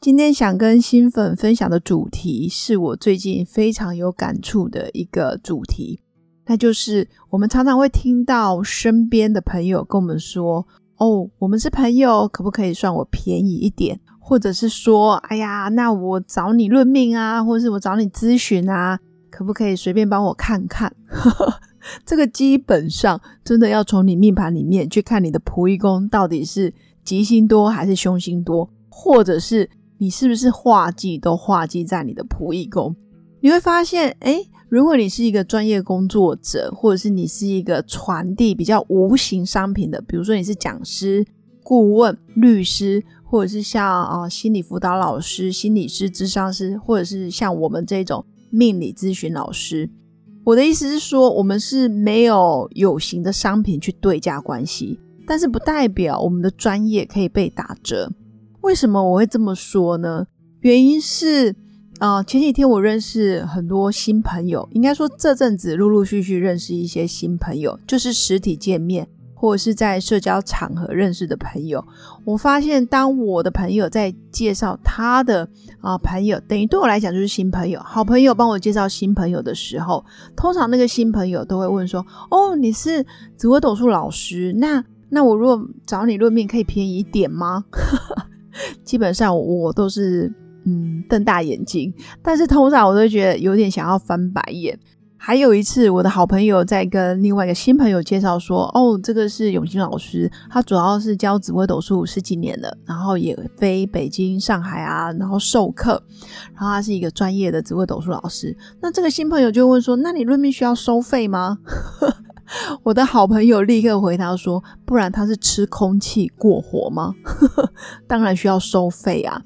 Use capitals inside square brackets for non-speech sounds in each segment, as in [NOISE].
今天想跟新粉分享的主题，是我最近非常有感触的一个主题，那就是我们常常会听到身边的朋友跟我们说：“哦，我们是朋友，可不可以算我便宜一点？”或者是说：“哎呀，那我找你论命啊，或者是我找你咨询啊，可不可以随便帮我看看？” [LAUGHS] 这个基本上真的要从你命盘里面去看你的仆役宫到底是吉星多还是凶星多，或者是。你是不是画技都画技在你的仆役宫？你会发现，哎，如果你是一个专业工作者，或者是你是一个传递比较无形商品的，比如说你是讲师、顾问、律师，或者是像啊心理辅导老师、心理师、智商师，或者是像我们这种命理咨询老师。我的意思是说，我们是没有有形的商品去对价关系，但是不代表我们的专业可以被打折。为什么我会这么说呢？原因是，啊，前几天我认识很多新朋友，应该说这阵子陆陆续续认识一些新朋友，就是实体见面或者是在社交场合认识的朋友。我发现，当我的朋友在介绍他的啊朋友，等于对我来讲就是新朋友，好朋友帮我介绍新朋友的时候，通常那个新朋友都会问说：“哦，你是紫微斗数老师，那那我如果找你论命，可以便宜一点吗？” [LAUGHS] [LAUGHS] 基本上我都是嗯瞪大眼睛，但是通常我都觉得有点想要翻白眼。还有一次，我的好朋友在跟另外一个新朋友介绍说：“哦，这个是永新老师，他主要是教紫微斗数十几年了，然后也飞北京、上海啊，然后授课，然后他是一个专业的紫微斗数老师。”那这个新朋友就问说：“那你论命需要收费吗？” [LAUGHS] [LAUGHS] 我的好朋友立刻回答说：“不然他是吃空气过活吗？[LAUGHS] 当然需要收费啊！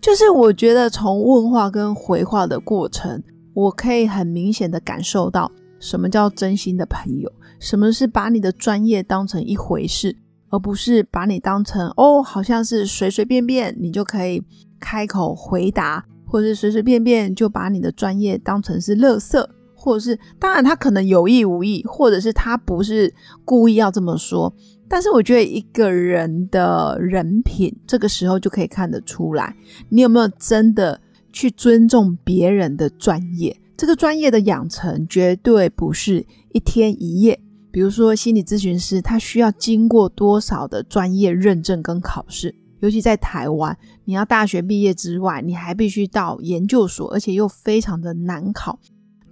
就是我觉得从问话跟回话的过程，我可以很明显的感受到什么叫真心的朋友，什么是把你的专业当成一回事，而不是把你当成哦，好像是随随便便你就可以开口回答，或者是随随便便就把你的专业当成是垃圾。”或者是，当然他可能有意无意，或者是他不是故意要这么说。但是我觉得一个人的人品，这个时候就可以看得出来，你有没有真的去尊重别人的专业。这个专业的养成绝对不是一天一夜。比如说心理咨询师，他需要经过多少的专业认证跟考试？尤其在台湾，你要大学毕业之外，你还必须到研究所，而且又非常的难考。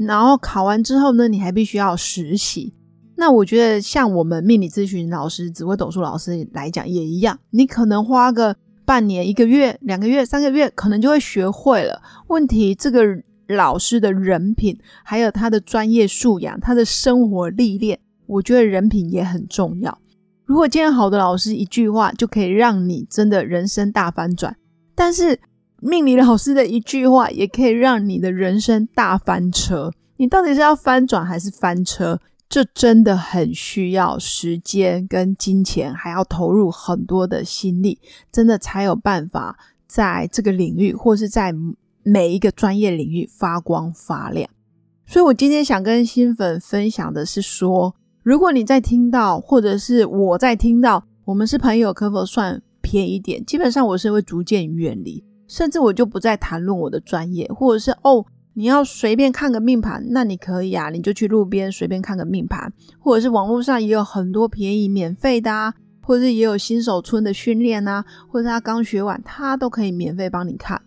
然后考完之后呢，你还必须要实习。那我觉得像我们命理咨询老师、紫微斗数老师来讲也一样，你可能花个半年、一个月、两个月、三个月，可能就会学会了。问题这个老师的人品，还有他的专业素养、他的生活历练，我觉得人品也很重要。如果今天好的老师一句话就可以让你真的人生大翻转，但是。命理老师的一句话也可以让你的人生大翻车。你到底是要翻转还是翻车？这真的很需要时间跟金钱，还要投入很多的心力，真的才有办法在这个领域或是在每一个专业领域发光发亮。所以我今天想跟新粉分享的是说，如果你在听到，或者是我在听到，我们是朋友，可否算便宜点？基本上我是会逐渐远离。甚至我就不再谈论我的专业，或者是哦，你要随便看个命盘，那你可以啊，你就去路边随便看个命盘，或者是网络上也有很多便宜免费的啊，或者是也有新手村的训练啊，或者他刚学完，他都可以免费帮你看。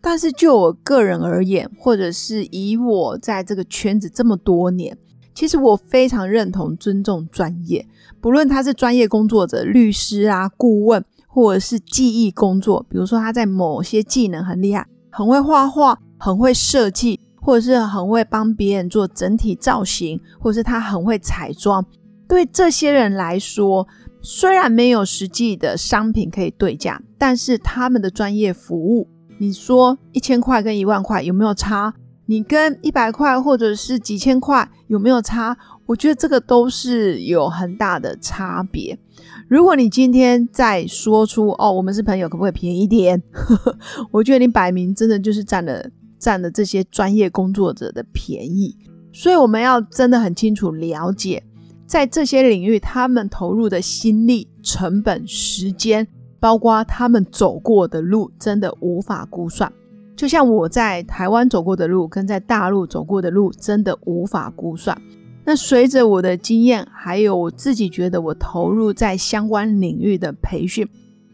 但是就我个人而言，或者是以我在这个圈子这么多年，其实我非常认同尊重专业，不论他是专业工作者、律师啊、顾问。或者是技艺工作，比如说他在某些技能很厉害，很会画画，很会设计，或者是很会帮别人做整体造型，或者是他很会彩妆。对这些人来说，虽然没有实际的商品可以对价，但是他们的专业服务，你说一千块跟一万块有没有差？你跟一百块或者是几千块有没有差？我觉得这个都是有很大的差别。如果你今天再说出哦，我们是朋友，可不可以便宜一点？[LAUGHS] 我觉得你摆明真的就是占了占了这些专业工作者的便宜。所以我们要真的很清楚了解，在这些领域，他们投入的心力、成本、时间，包括他们走过的路，真的无法估算。就像我在台湾走过的路，跟在大陆走过的路，真的无法估算。那随着我的经验，还有我自己觉得我投入在相关领域的培训，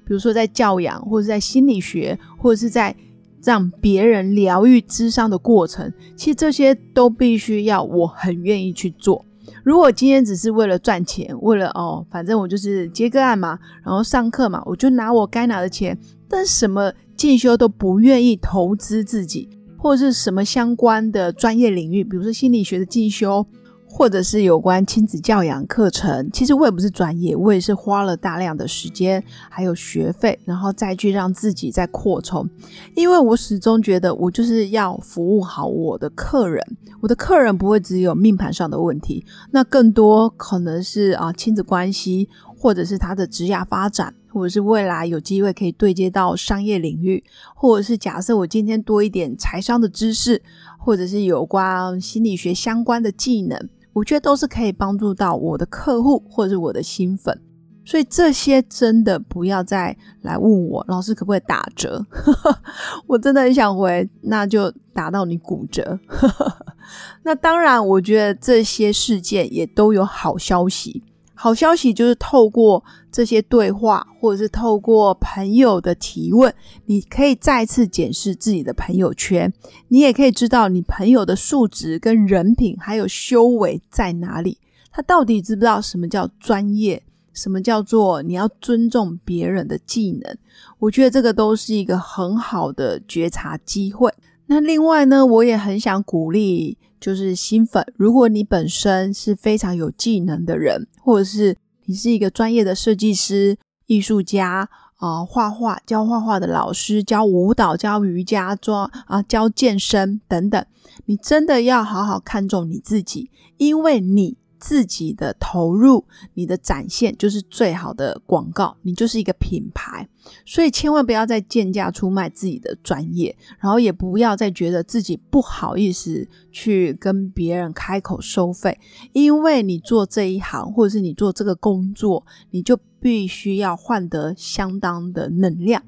比如说在教养，或者在心理学，或者是在让别人疗愈智商的过程，其实这些都必须要我很愿意去做。如果今天只是为了赚钱，为了哦，反正我就是接个案嘛，然后上课嘛，我就拿我该拿的钱，但什么？进修都不愿意投资自己，或者是什么相关的专业领域，比如说心理学的进修，或者是有关亲子教养课程。其实我也不是专业，我也是花了大量的时间还有学费，然后再去让自己再扩充。因为我始终觉得，我就是要服务好我的客人。我的客人不会只有命盘上的问题，那更多可能是啊亲子关系，或者是他的职业发展。或者是未来有机会可以对接到商业领域，或者是假设我今天多一点财商的知识，或者是有关心理学相关的技能，我觉得都是可以帮助到我的客户或者是我的新粉。所以这些真的不要再来问我，老师可不可以打折？[LAUGHS] 我真的很想回，那就打到你骨折。[LAUGHS] 那当然，我觉得这些事件也都有好消息。好消息就是透过这些对话，或者是透过朋友的提问，你可以再次检视自己的朋友圈，你也可以知道你朋友的素质跟人品还有修为在哪里。他到底知不知道什么叫专业，什么叫做你要尊重别人的技能？我觉得这个都是一个很好的觉察机会。那另外呢，我也很想鼓励。就是新粉，如果你本身是非常有技能的人，或者是你是一个专业的设计师、艺术家啊，画画教画画的老师，教舞蹈、教瑜伽、做啊教健身等等，你真的要好好看重你自己，因为你。自己的投入，你的展现就是最好的广告，你就是一个品牌，所以千万不要再贱价出卖自己的专业，然后也不要再觉得自己不好意思去跟别人开口收费，因为你做这一行或者是你做这个工作，你就必须要换得相当的能量。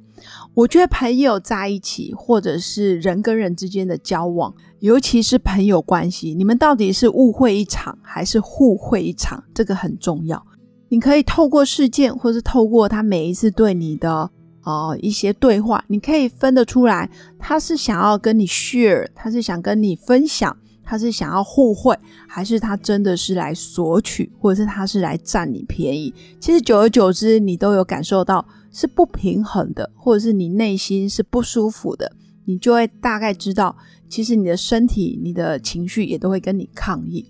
我觉得朋友在一起，或者是人跟人之间的交往。尤其是朋友关系，你们到底是误会一场还是互惠一场？这个很重要。你可以透过事件，或是透过他每一次对你的呃一些对话，你可以分得出来，他是想要跟你 share，他是想跟你分享，他是想要互惠，还是他真的是来索取，或者是他是来占你便宜？其实久而久之，你都有感受到是不平衡的，或者是你内心是不舒服的。你就会大概知道，其实你的身体、你的情绪也都会跟你抗议。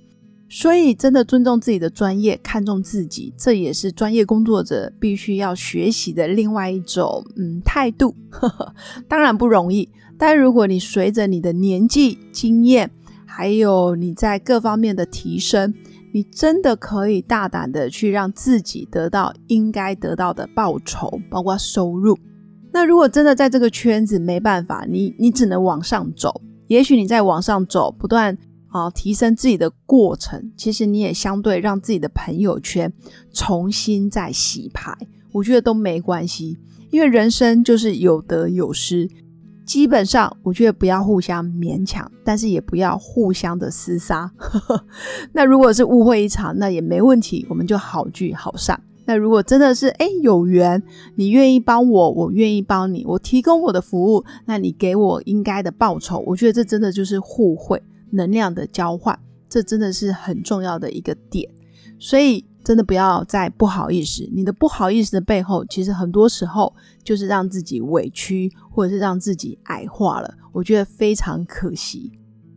所以，真的尊重自己的专业，看重自己，这也是专业工作者必须要学习的另外一种嗯态度。[LAUGHS] 当然不容易，但如果你随着你的年纪、经验，还有你在各方面的提升，你真的可以大胆的去让自己得到应该得到的报酬，包括收入。那如果真的在这个圈子没办法，你你只能往上走。也许你在往上走，不断啊提升自己的过程，其实你也相对让自己的朋友圈重新再洗牌，我觉得都没关系。因为人生就是有得有失，基本上我觉得不要互相勉强，但是也不要互相的厮杀。[LAUGHS] 那如果是误会一场，那也没问题，我们就好聚好散。那如果真的是哎有缘，你愿意帮我，我愿意帮你，我提供我的服务，那你给我应该的报酬，我觉得这真的就是互惠能量的交换，这真的是很重要的一个点。所以真的不要再不好意思，你的不好意思的背后，其实很多时候就是让自己委屈，或者是让自己矮化了，我觉得非常可惜。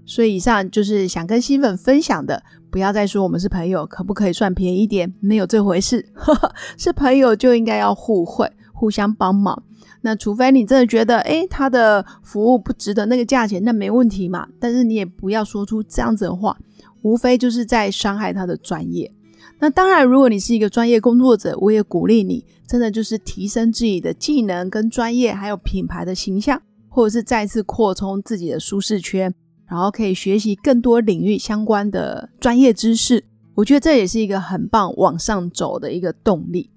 所以以上就是想跟新粉分享的。不要再说我们是朋友，可不可以算便宜一点？没有这回事，[LAUGHS] 是朋友就应该要互惠，互相帮忙。那除非你真的觉得，诶，他的服务不值得那个价钱，那没问题嘛。但是你也不要说出这样子的话，无非就是在伤害他的专业。那当然，如果你是一个专业工作者，我也鼓励你，真的就是提升自己的技能跟专业，还有品牌的形象，或者是再次扩充自己的舒适圈，然后可以学习更多领域相关的专业知识。我觉得这也是一个很棒往上走的一个动力。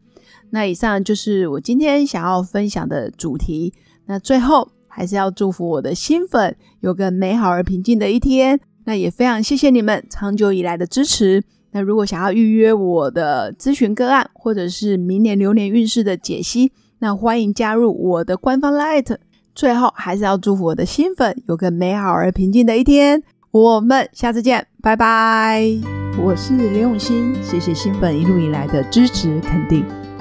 那以上就是我今天想要分享的主题。那最后还是要祝福我的新粉有个美好而平静的一天。那也非常谢谢你们长久以来的支持。那如果想要预约我的咨询个案，或者是明年流年运势的解析，那欢迎加入我的官方 Light。最后还是要祝福我的新粉有个美好而平静的一天。我们下次见，拜拜。我是刘永新，谢谢新粉一路以来的支持肯定。